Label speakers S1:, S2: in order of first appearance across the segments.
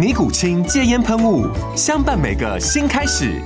S1: 尼古清戒烟喷雾，相伴每个新开始。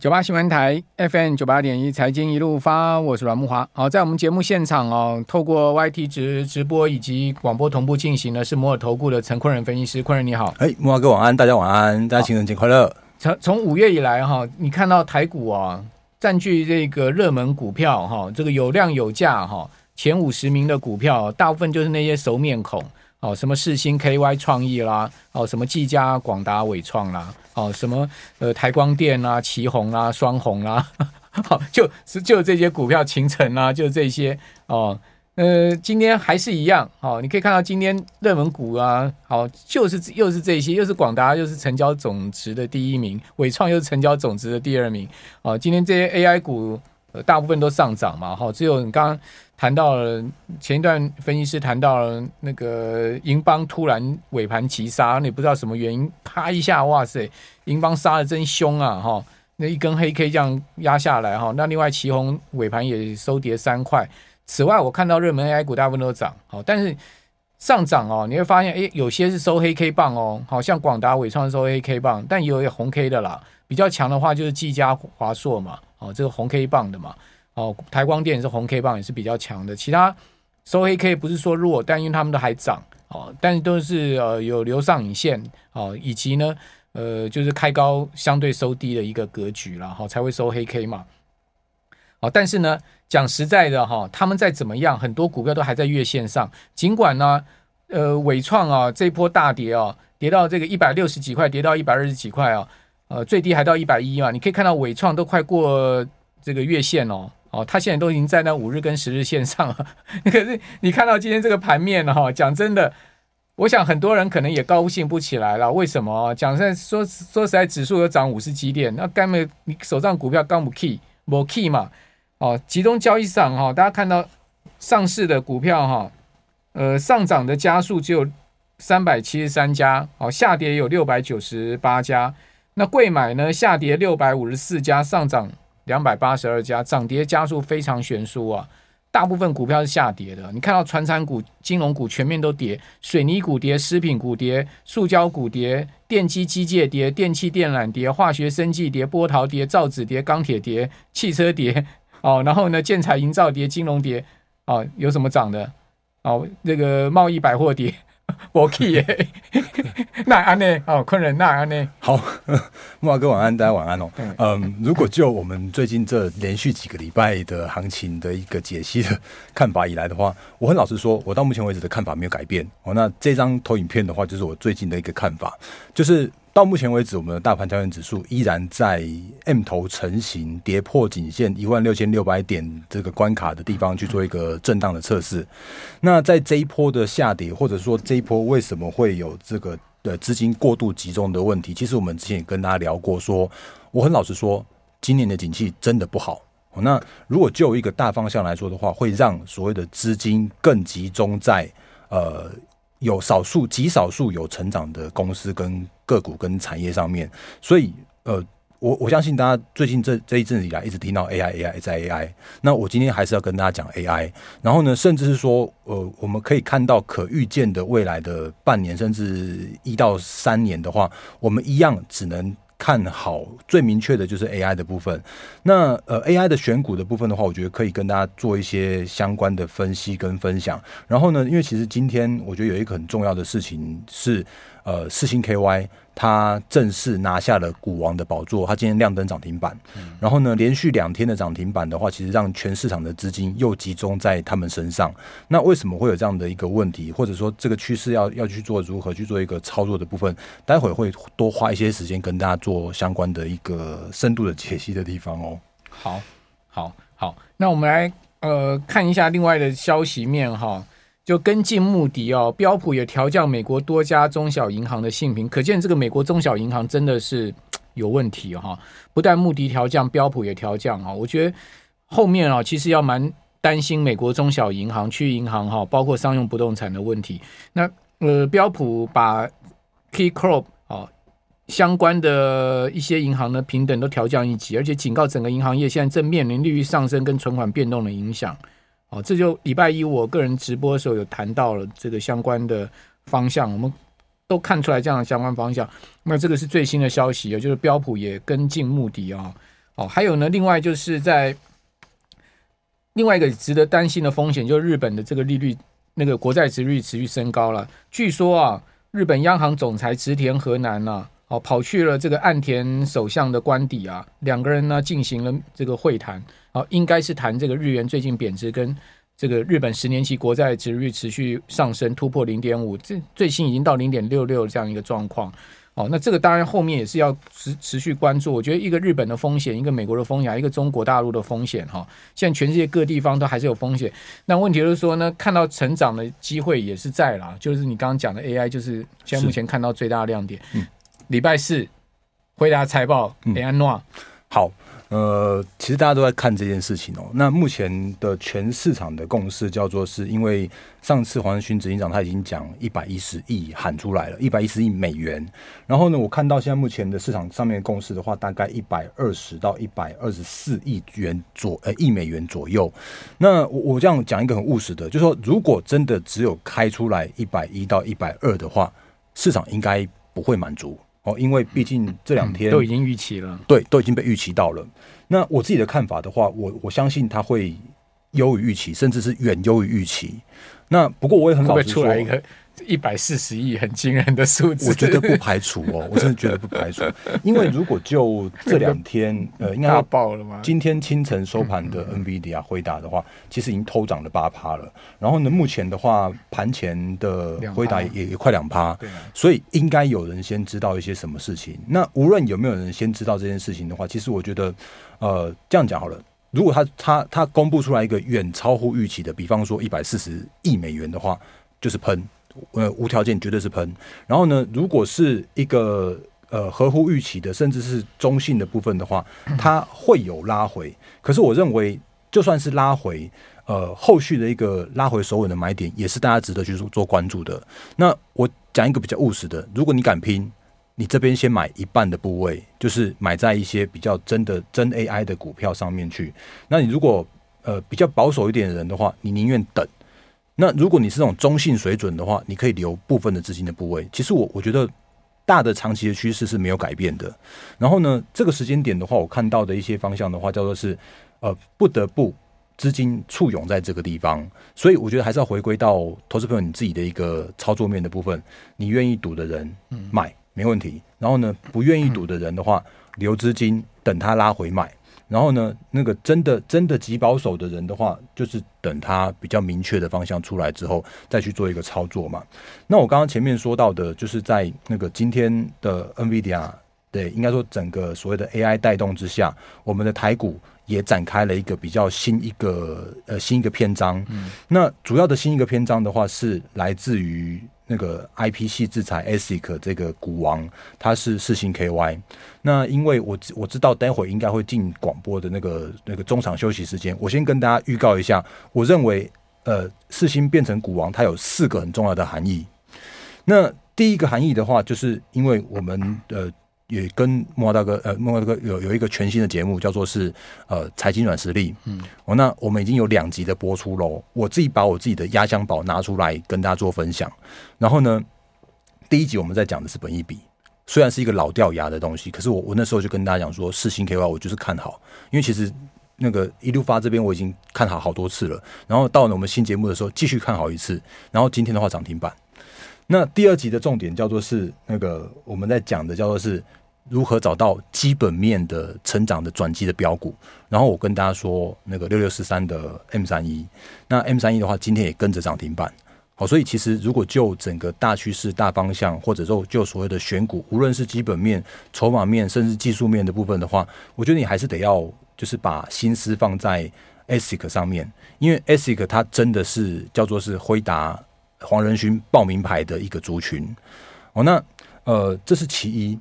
S2: 九八新闻台 FM 九八点一财经一路发，我是阮木华。好，在我们节目现场哦，透过 YT 直直播以及广播同步进行的是摩尔投顾的陈坤仁分析师。坤仁你好，
S3: 哎，木华哥晚安，大家晚安，大家情人节快乐。
S2: 从从五月以来哈，你看到台股啊占据这个热门股票哈，这个有量有价哈，前五十名的股票大部分就是那些熟面孔。哦，什么世芯 KY 创意啦，哦，什么技嘉、广达、伟创啦，哦，什么呃台光电啦、奇鋐啦、双鸿啦，好，就是就这些股票，勤诚啦，就这些哦，呃，今天还是一样，哦，你可以看到今天热门股啊，好，就是又是这些，又是广达，又是成交总值的第一名，伟创又是成交总值的第二名，哦，今天这些 AI 股。大部分都上涨嘛，哈，只有你刚刚谈到了前一段分析师谈到了那个银邦突然尾盘急杀，你不知道什么原因，啪一下，哇塞，银邦杀得真凶啊，哈，那一根黑 K 这样压下来，哈，那另外奇鋐尾盘也收跌三块。此外，我看到热门 AI 股大部分都涨，好，但是上涨哦，你会发现，诶，有些是收黑 K 棒哦，好像广达、伟创收黑 K 棒，但也有红 K 的啦，比较强的话就是技嘉、华硕嘛。哦，这个红 K 棒的嘛，哦，台光电是红 K 棒，也是比较强的。其他收黑 K 不是说弱，但因为他们都还涨，哦，但是都是呃有留上影线，哦，以及呢，呃，就是开高相对收低的一个格局了，哈、才会收黑 K 嘛。哦，但是呢，讲实在的哈、他们再怎么样，很多股票都还在月线上，尽管呢，呃，纬创啊这波大跌啊，跌到这个一百六十几块，跌到一百二十几块啊。呃，最低还到一百一嘛？你可以看到纬创都快过这个月线哦，哦，它现在都已经在那五日跟十日线上了。可是你看到今天这个盘面哈、讲真的，我想很多人可能也高兴不起来了。为什么？讲实在说说实在，指数有涨五十几点，那根本你手上股票刚不 key，没 key 嘛？哦，集中交易上哈、大家看到上市的股票哈、呃，上涨的家数只有三百七十三家，哦，下跌有六百九十八家。那贵买呢？下跌六百五十四家，上涨两百八十二家，涨跌家数非常悬殊啊！大部分股票是下跌的。你看到船产股、金融股全面都跌，水泥股跌，食品股跌，塑胶股跌，电机机械跌，电器电缆跌，化学生技跌，波涛跌，造纸跌，钢铁跌，汽车跌哦。然后呢，建材营造跌，金融跌哦。有什么涨的？哦，那个贸易百货跌。我去耶，那安呢？哦，昆人，那安呢？
S3: 好，木华哥晚安，大家晚安哦。嗯，如果就我们最近这连续几个礼拜的行情的一个解析的看法以来的话，我很老实说，我到目前为止的看法没有改变。哦，那这张投影片的话，就是我最近的一个看法，就是。到目前为止，我们的大盘交易指数依然在 M 头成型，跌破颈线一万六千六百点这个关卡的地方去做一个震荡的测试。那在这一波的下跌，或者说这一波为什么会有这个的资金过度集中的问题？其实我们之前也跟大家聊过说，说我很老实说，今年的景气真的不好。那如果就一个大方向来说的话，会让所谓的资金更集中在呃。有少数极少数有成长的公司跟个股跟产业上面，所以呃，我我相信大家最近这这一阵子以来一直听到 AI AI 在 AI，那我今天还是要跟大家讲 AI，然后呢，甚至是说呃，我们可以看到可预见的未来的半年甚至一到三年的话，我们一样只能。看好最明确的就是 AI 的部分。那呃 AI 的选股的部分的话，我觉得可以跟大家做一些相关的分析跟分享。然后呢，因为其实今天我觉得有一个很重要的事情是，呃，四星 KY 它正式拿下了股王的宝座，它今天亮灯涨停板。嗯、然后呢，连续两天的涨停板的话，其实让全市场的资金又集中在他们身上。那为什么会有这样的一个问题？或者说这个趋势要要去做如何去做一个操作的部分？待会会多花一些时间跟大家做相关的一个深度的解析的地方哦。
S2: 好，好，好，那我们来呃看一下另外的消息面哈。就跟进穆迪哦，标普也调降美国多家中小银行的信评，可见这个美国中小银行真的是 有问题哈。不但穆迪调降，标普也调降啊。我觉得后面啊，其实要蛮担心美国中小银行、区域银行哈，包括商用不动产的问题。那呃，标普把 KeyCorp 啊相关的一些银行的平等都调降一级，而且警告整个银行业现在正面临利率上升跟存款变动的影响。哦，这就礼拜一我个人直播的时候有谈到了这个相关的方向，我们都看出来这样的相关方向。那这个是最新的消息，也就是标普也跟进穆迪啊。哦，还有呢，另外就是在另外一个值得担心的风险，就是日本的这个利率，那个国债殖率持续升高了。据说啊，日本央行总裁植田和南呢、啊，哦，跑去了这个岸田首相的官邸啊，两个人呢进行了这个会谈。好，应该是谈这个日元最近贬值，跟这个日本十年期国债值率持续上升，突破零点五，这最新已经到零点六六这样一个状况。哦，那这个当然后面也是要持持续关注。我觉得一个日本的风险，一个美国的风险，一个中国大陆的风险。哈，现在全世界各地方都还是有风险。那问题就是说呢，看到成长的机会也是在啦，就是你刚刚讲的 AI，就是现在目前看到最大的亮点。嗯，礼拜四回答财报，雷安诺
S3: 好。呃，其实大家都在看这件事情哦。那目前的全市场的共识叫做，是因为上次黄仁勋执行长他已经讲一百一十亿喊出来了，一百一十亿美元。然后呢，我看到现在目前的市场上面的共识的话，大概一百二十到一百二十四亿元左呃亿美元左右。那我我这样讲一个很务实的，就是说，如果真的只有开出来一百一到一百二的话，市场应该不会满足。哦，因为毕竟这两天、
S2: 嗯、都已经预期了，
S3: 对，都已经被预期到了。那我自己的看法的话，我我相信它会优于预期，甚至是远优于预期。那不过我也很老实说。
S2: 一百四十亿，很惊人的数字。
S3: 我觉得不排除哦，我真的觉得不排除。因为如果就这两天，呃，应该要
S2: 爆了吗？
S3: 今天清晨收盘的 NVIDIA 回答的话，其实已经偷涨了八趴了。然后呢，目前的话，盘前的回答也也快两趴。对，所以应该有人先知道一些什么事情。那无论有没有人先知道这件事情的话，其实我觉得，呃，这样讲好了。如果他他他公布出来一个远超乎预期的，比方说一百四十亿美元的话，就是喷。呃，无条件绝对是喷。然后呢，如果是一个呃合乎预期的，甚至是中性的部分的话，它会有拉回。可是我认为，就算是拉回，呃，后续的一个拉回首稳的买点，也是大家值得去做做关注的。那我讲一个比较务实的，如果你敢拼，你这边先买一半的部位，就是买在一些比较真的真 AI 的股票上面去。那你如果呃比较保守一点的人的话，你宁愿等。那如果你是这种中性水准的话，你可以留部分的资金的部位。其实我我觉得大的长期的趋势是没有改变的。然后呢，这个时间点的话，我看到的一些方向的话，叫做是呃不得不资金簇拥在这个地方。所以我觉得还是要回归到投资朋友你自己的一个操作面的部分。你愿意赌的人买没问题。然后呢，不愿意赌的人的话，留资金等它拉回买。然后呢，那个真的真的极保守的人的话，就是等他比较明确的方向出来之后，再去做一个操作嘛。那我刚刚前面说到的，就是在那个今天的 NVIDIA，对，应该说整个所谓的 AI 带动之下，我们的台股也展开了一个比较新一个呃新一个篇章。嗯，那主要的新一个篇章的话，是来自于。那个 IP 系制裁 ASIC 这个股王，他是四星 KY。那因为我我知道待会应该会进广播的那个那个中场休息时间，我先跟大家预告一下。我认为，呃，四星变成股王，它有四个很重要的含义。那第一个含义的话，就是因为我们呃。也跟莫大哥，呃，莫大哥有有一个全新的节目，叫做是呃财经软实力。嗯，哦，那我们已经有两集的播出喽。我自己把我自己的压箱宝拿出来跟大家做分享。然后呢，第一集我们在讲的是本一比，虽然是一个老掉牙的东西，可是我我那时候就跟大家讲说，世芯 KY 我就是看好，因为其实那个一路发这边我已经看好好多次了。然后到了我们新节目的时候，继续看好一次。然后今天的话涨停板。那第二集的重点叫做是那个我们在讲的叫做是如何找到基本面的成长的转机的标股。然后我跟大家说，那个六六四三的 M 三一，那 M 三一的话，今天也跟着涨停板。好，所以其实如果就整个大趋势、大方向，或者说就所谓的选股，无论是基本面、筹码面，甚至技术面的部分的话，我觉得你还是得要就是把心思放在 ASIC 上面，因为 ASIC 它真的是叫做是辉达、黄仁勋报名牌的一个族群。哦，那呃，这是其一。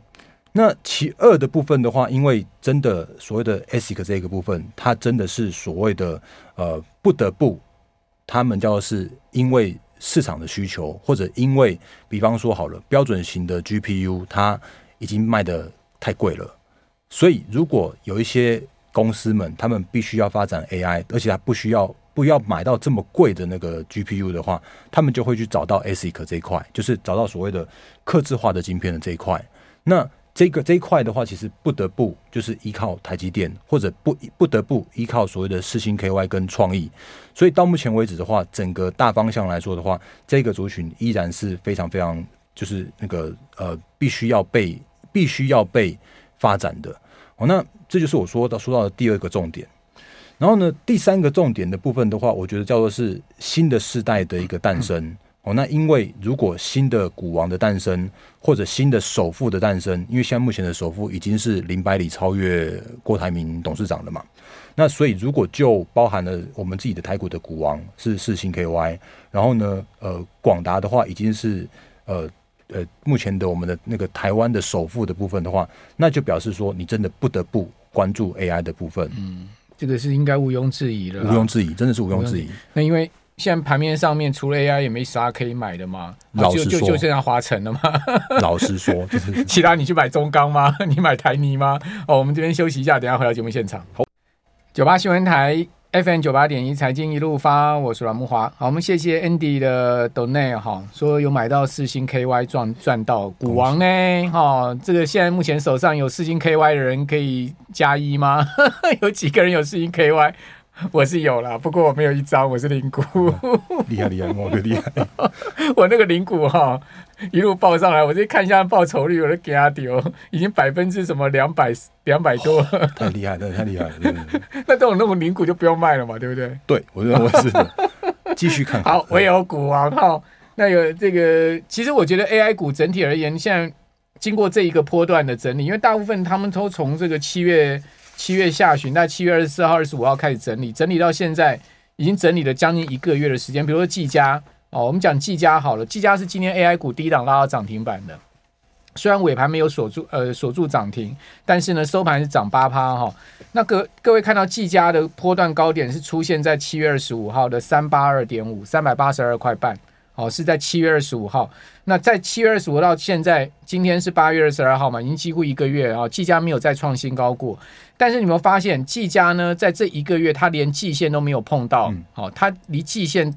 S3: 那其二的部分的话，因为真的所谓的 ASIC 这个部分，它真的是所谓的呃不得不，他们叫做是因为。市场的需求，或者因为，比方说好了，标准型的 GPU 它已经卖的太贵了，所以如果有一些公司们，他们必须要发展 AI，而且它不需要不要买到这么贵的那个 GPU 的话，他们就会去找到 ASIC 这一块，就是找到所谓的客制化的晶片的这一块。那这个这一块的话，其实不得不就是依靠台积电，或者不不得不依靠所谓的四星 KY 跟创意。所以到目前为止的话，整个大方向来说的话，这个族群依然是非常非常就是那个呃，必须要被必须要被发展的。哦，那这就是我说到说到的第二个重点。然后呢，第三个重点的部分的话，我觉得叫做是新的世代的一个诞生。哦，那因为如果新的股王的诞生，或者新的首富的诞生，因为现在目前的首富已经是林百里超越郭台铭董事长了嘛，那所以如果就包含了我们自己的台股的股王是世新 KY，然后呢，呃，广达的话已经是呃呃目前的我们的那个台湾的首富的部分的话，那就表示说你真的不得不关注 AI 的部分。
S2: 嗯，这个是应该毋庸置疑的，
S3: 毋庸置疑，真的是毋庸置疑。
S2: 那因为。现在盘面上面除了 AI 也没啥可以买的嘛，就就就剩下华晨了嘛。
S3: 老实说，就是
S2: 其他你去买中钢吗？你买台泥吗？哦，我们这边休息一下，等下回到节目现场。好，九八新闻台 FM 九八点一财经一路发，我是阮木华。好，我们谢谢 Andy 的 Donate 哈，说有买到四星 KY 赚赚到股王呢哈、哦，这个现在目前手上有四星 KY 的人可以加一吗？有几个人有四星 KY？我是有啦，不过我没有一张，我是零股。
S3: 厉害厉害，我的厉害！
S2: 我那个零股哈，一路报上来，我再看一下报酬率，我都给他丢，已经百分之什么两百两百多，
S3: 太厉害了，太厉害了！
S2: 那这种那种零股就不用卖了嘛，对不对？
S3: 对，我认为是的。继续看
S2: 好，我有股王哈。那有这个，其实我觉得 AI 股整体而言，现在经过这一个波段的整理，因为大部分他们都从这个七月。七月下旬，在七月二十四号、二十五号开始整理，整理到现在已经整理了将近一个月的时间。比如说技嘉哦，我们讲技嘉好了，技嘉是今天 AI 股第一档拉到涨停板的，虽然尾盘没有锁住，呃，锁住涨停，但是呢收盘是涨八趴哈。那各各位看到技嘉的波段高点是出现在七月二十五号的三八二点五，三百八十二块半。哦，是在七月二十五号。那在七月二十五到现在，今天是八月二十二号嘛，已经几乎一个月啊。技嘉没有再创新高过，但是你有没有发现，技嘉呢，在这一个月，它连季线都没有碰到。好、嗯，它离季线，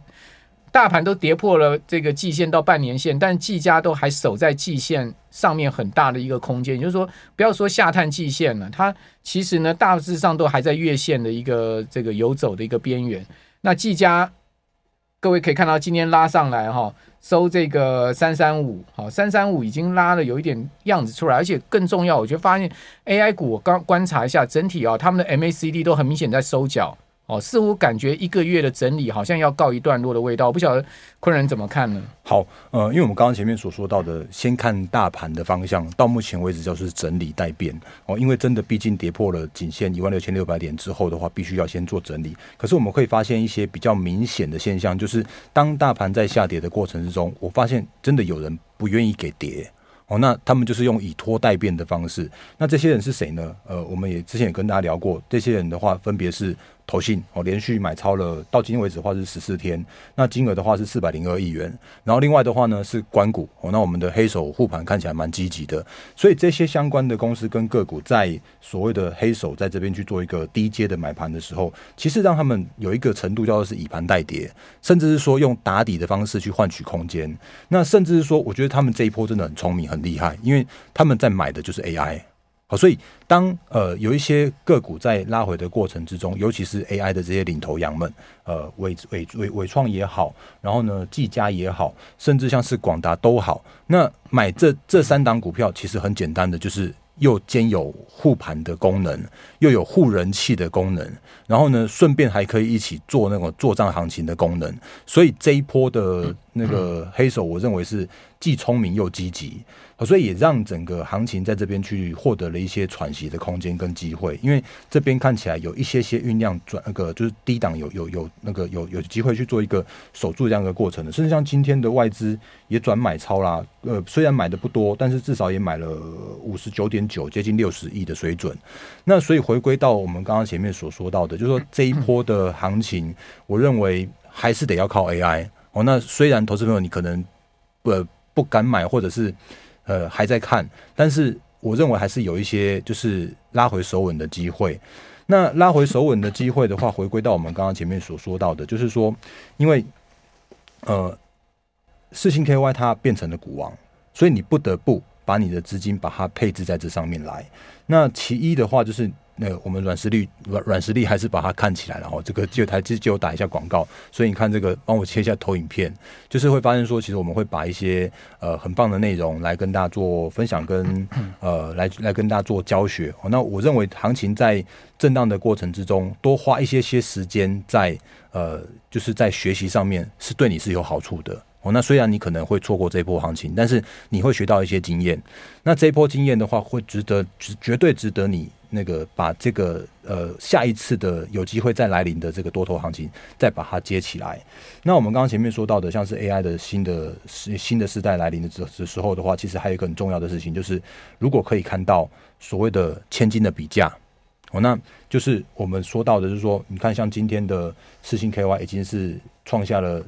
S2: 大盘都跌破了这个季线到半年线，但技嘉都还守在季线上面很大的一个空间。也就是说，不要说下探季线了，它其实呢，大致上都还在月线的一个这个游走的一个边缘。那技嘉。各位可以看到，今天拉上来哈，收这个三三五，好，三三五已经拉了有一点样子出来，而且更重要，我就发现 AI 股，我刚观察一下整体啊，他们的 MACD 都很明显在收脚。哦，似乎感觉一个月的整理好像要告一段落的味道，我不晓得昆仁怎么看呢？
S3: 好，呃，因为我们刚刚前面所说到的，先看大盘的方向，到目前为止就是整理待变哦，因为真的毕竟跌破了颈线一万六千六百点之后的话，必须要先做整理。可是我们会发现一些比较明显的现象，就是当大盘在下跌的过程之中，我发现真的有人不愿意给跌。哦，那他们就是用以拖待变的方式。那这些人是谁呢？呃，我们也之前也跟大家聊过，这些人的话分别是投信哦，连续买超了，到今天为止的话是十四天，那金额的话是四百零二亿元。然后另外的话呢是关股哦，那我们的黑手护盘看起来蛮积极的。所以这些相关的公司跟个股在所谓的黑手在这边去做一个低阶的买盘的时候，其实让他们有一个程度叫做是以盘代跌，甚至是说用打底的方式去换取空间。那甚至是说，我觉得他们这一波真的很聪明很厉害，因为他们在买的就是 AI。好，所以当呃有一些个股在拉回的过程之中，尤其是 AI 的这些领头羊们，呃纬纬纬纬创也好，然后呢技嘉也好，甚至像是广达都好，那买这这三档股票其实很简单的，就是又兼有护盘的功能，又有护人气的功能，然后呢顺便还可以一起做那种作帐行情的功能，所以这一波的那个黑手，我认为是既聪明又积极。所以也让整个行情在这边去获得了一些喘息的空间跟机会，因为这边看起来有一些些酝酿转那个就是低档有有有那个有有机会去做一个守住这样一个过程的，甚至像今天的外资也转买超啦，呃，虽然买的不多，但是至少也买了五十九点九，接近六十亿的水准。那所以回归到我们刚刚前面所说到的，就是说这一波的行情，我认为还是得要靠 AI 哦。那虽然投资朋友你可能不不敢买，或者是呃，还在看，但是我认为还是有一些就是拉回守稳的机会。那拉回守稳的机会的话，回归到我们刚刚前面所说到的，就是说，因为呃，四星 KY 它变成了股王，所以你不得不把你的资金把它配置在这上面来。那其一的话就是。那我们软实力软软实力还是把它看起来，然后这个就台就就打一下广告，所以你看这个帮我切一下投影片，就是会发现说，其实我们会把一些呃很棒的内容来跟大家做分享跟，呃来来跟大家做教学。那我认为行情在震荡的过程之中，多花一些些时间在呃就是在学习上面，是对你是有好处的。哦，那虽然你可能会错过这一波行情，但是你会学到一些经验。那这一波经验的话，会值得，绝绝对值得你那个把这个呃下一次的有机会再来临的这个多头行情再把它接起来。那我们刚刚前面说到的，像是 AI 的新的新的时代来临的时时候的话，其实还有一个很重要的事情，就是如果可以看到所谓的千金的比价，哦，那就是我们说到的，就是说，你看像今天的四星 KY 已经是创下了。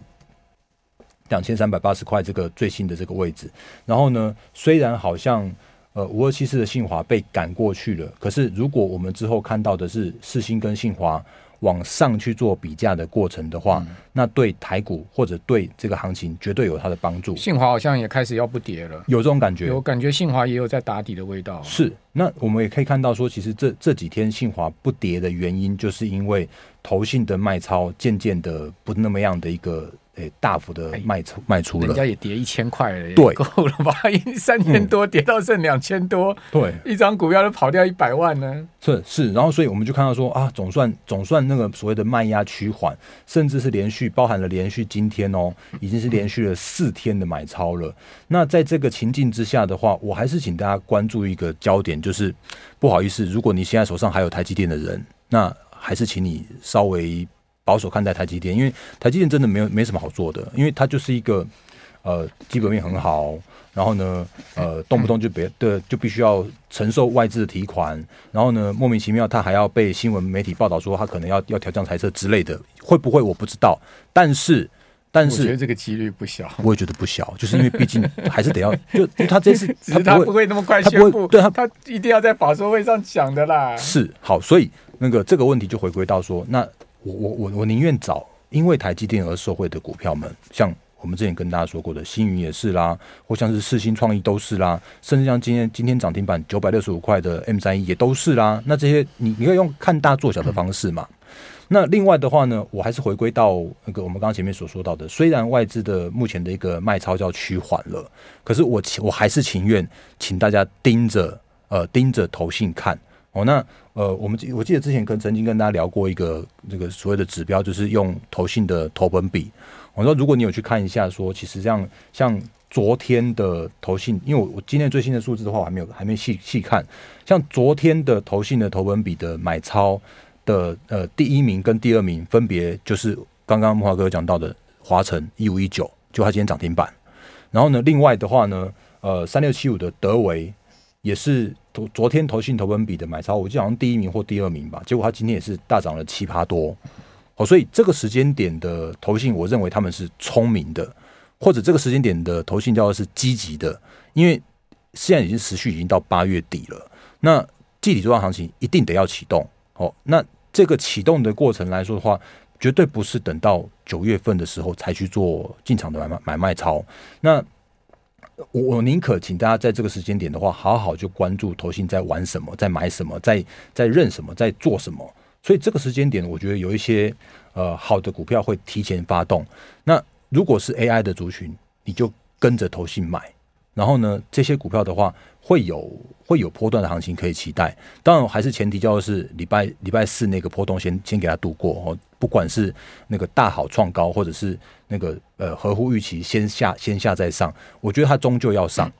S3: 两千三百八十块这个最新的这个位置，然后呢，虽然好像呃五二七四的信华被赶过去了，可是如果我们之后看到的是四星跟信华往上去做比价的过程的话，那对台股或者对这个行情绝对有它的帮助。
S2: 信华好像也开始要不跌了，
S3: 有这种感觉？
S2: 有感觉信华也有在打底的味道。
S3: 是，那我们也可以看到说，其实这这几天信华不跌的原因，就是因为投信的卖超渐渐的不那么样的一个。诶，大幅的卖出卖出了，
S2: 人家也跌一千块了，
S3: 对，
S2: 够了吧？三千多跌到剩两千多，
S3: 对，
S2: 一张股票都跑掉一百万呢。
S3: 是是，然后所以我们就看到说啊，总算总算那个所谓的卖压趋缓，甚至是连续包含了连续今天哦，已经是连续了四天的买超了。那在这个情境之下的话，我还是请大家关注一个焦点，就是不好意思，如果你现在手上还有台积电的人，那还是请你稍微。保守看待台积电，因为台积电真的没有没什么好做的，因为它就是一个呃基本面很好，然后呢呃动不动就别的就必须要承受外资的提款，然后呢莫名其妙他还要被新闻媒体报道说他可能要要调降财测之类的，会不会我不知道，但是但是我
S2: 觉得这个几率不小，
S3: 我也觉得不小，就是因为毕竟还是得要 就他这次
S2: 他不，他不会那么快宣布，
S3: 对他
S2: 他一定要在法说会上讲的啦，
S3: 是好，所以那个这个问题就回归到说那。我我我我宁愿找因为台积电而受惠的股票们，像我们之前跟大家说过的星云也是啦，或像是四星创意都是啦，甚至像今天今天涨停板九百六十五块的 M 三一也都是啦。那这些你你可以用看大做小的方式嘛。那另外的话呢，我还是回归到那个我们刚刚前面所说到的，虽然外资的目前的一个卖超叫趋缓了，可是我我还是情愿请大家盯着呃盯着投信看。哦，那呃，我们我记得之前跟曾经跟大家聊过一个这个所谓的指标，就是用投信的投本比。我说，如果你有去看一下，说其实这样像昨天的投信，因为我我今天最新的数字的话，我还没有还没细细看。像昨天的投信的投本比的买超的呃第一名跟第二名，分别就是刚刚木华哥讲到的华城一五一九，就他今天涨停板。然后呢，另外的话呢，呃，三六七五的德维。也是昨昨天投信投本比的买超，我记得好像第一名或第二名吧。结果他今天也是大涨了七趴多，哦，所以这个时间点的投信，我认为他们是聪明的，或者这个时间点的投信叫做是积极的，因为现在已经持续已经到八月底了，那季底作战行情一定得要启动，哦，那这个启动的过程来说的话，绝对不是等到九月份的时候才去做进场的买卖买卖超，那。我我宁可请大家在这个时间点的话，好好就关注投信在玩什么，在买什么，在在认什么，在做什么。所以这个时间点，我觉得有一些呃好的股票会提前发动。那如果是 AI 的族群，你就跟着投信买。然后呢，这些股票的话，会有会有波段的行情可以期待。当然，还是前提叫做是礼拜礼拜四那个波动先先给它度过哦。不管是那个大好创高，或者是那个呃合乎预期先下先下再上，我觉得它终究要上。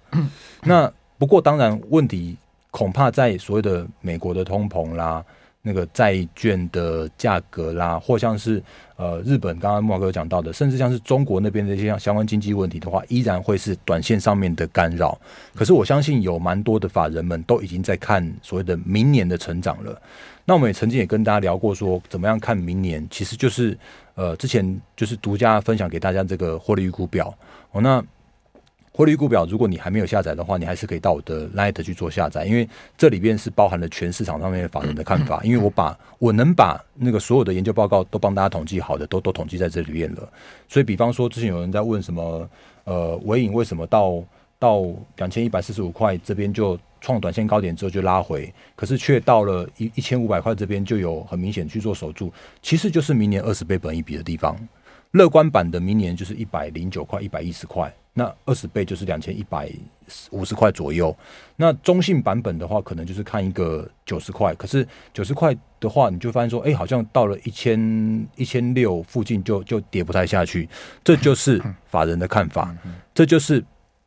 S3: 那不过当然问题恐怕在所谓的美国的通膨啦。那个债券的价格啦，或像是呃日本刚刚莫哥讲到的，甚至像是中国那边的一些相相关经济问题的话，依然会是短线上面的干扰。可是我相信有蛮多的法人们都已经在看所谓的明年的成长了。那我们也曾经也跟大家聊过，说怎么样看明年，其实就是呃之前就是独家分享给大家这个获利预估表哦，那。获利预估表，如果你还没有下载的话，你还是可以到我的 Light 去做下载，因为这里边是包含了全市场上面的法人的看法。因为我把我能把那个所有的研究报告都帮大家统计好的，都都统计在这里面了。所以，比方说之前有人在问什么，呃，尾影为什么到到两千一百四十五块这边就创短线高点之后就拉回，可是却到了一一千五百块这边就有很明显去做守住，其实就是明年二十倍本一比的地方。乐观版的明年就是一百零九块、一百一十块，那二十倍就是两千一百五十块左右。那中性版本的话，可能就是看一个九十块。可是九十块的话，你就发现说，哎、好像到了一千一千六附近就就跌不太下去。这就是法人的看法，这就是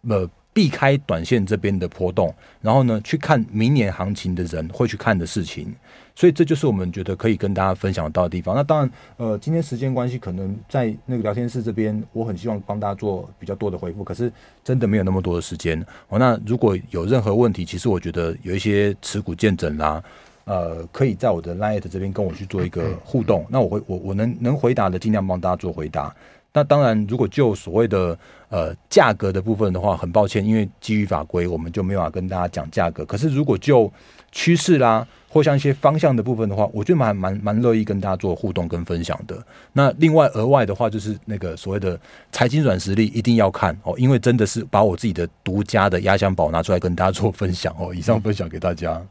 S3: 呃避开短线这边的波动，然后呢去看明年行情的人会去看的事情。所以这就是我们觉得可以跟大家分享到的地方。那当然，呃，今天时间关系，可能在那个聊天室这边，我很希望帮大家做比较多的回复，可是真的没有那么多的时间。哦，那如果有任何问题，其实我觉得有一些持股见证啦，呃，可以在我的 Line 这边跟我去做一个互动。那我会我我能能回答的，尽量帮大家做回答。那当然，如果就所谓的呃价格的部分的话，很抱歉，因为基于法规，我们就没有办法跟大家讲价格。可是如果就趋势啦，或像一些方向的部分的话，我觉得蛮蛮蛮乐意跟大家做互动跟分享的。那另外额外的话，就是那个所谓的财经软实力一定要看哦，因为真的是把我自己的独家的压箱宝拿出来跟大家做分享哦。以上分享给大家。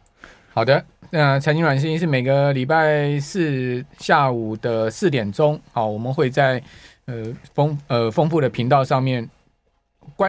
S2: 好的，那财经软实力是每个礼拜四下午的四点钟，好，我们会在呃丰呃丰富的频道上面关。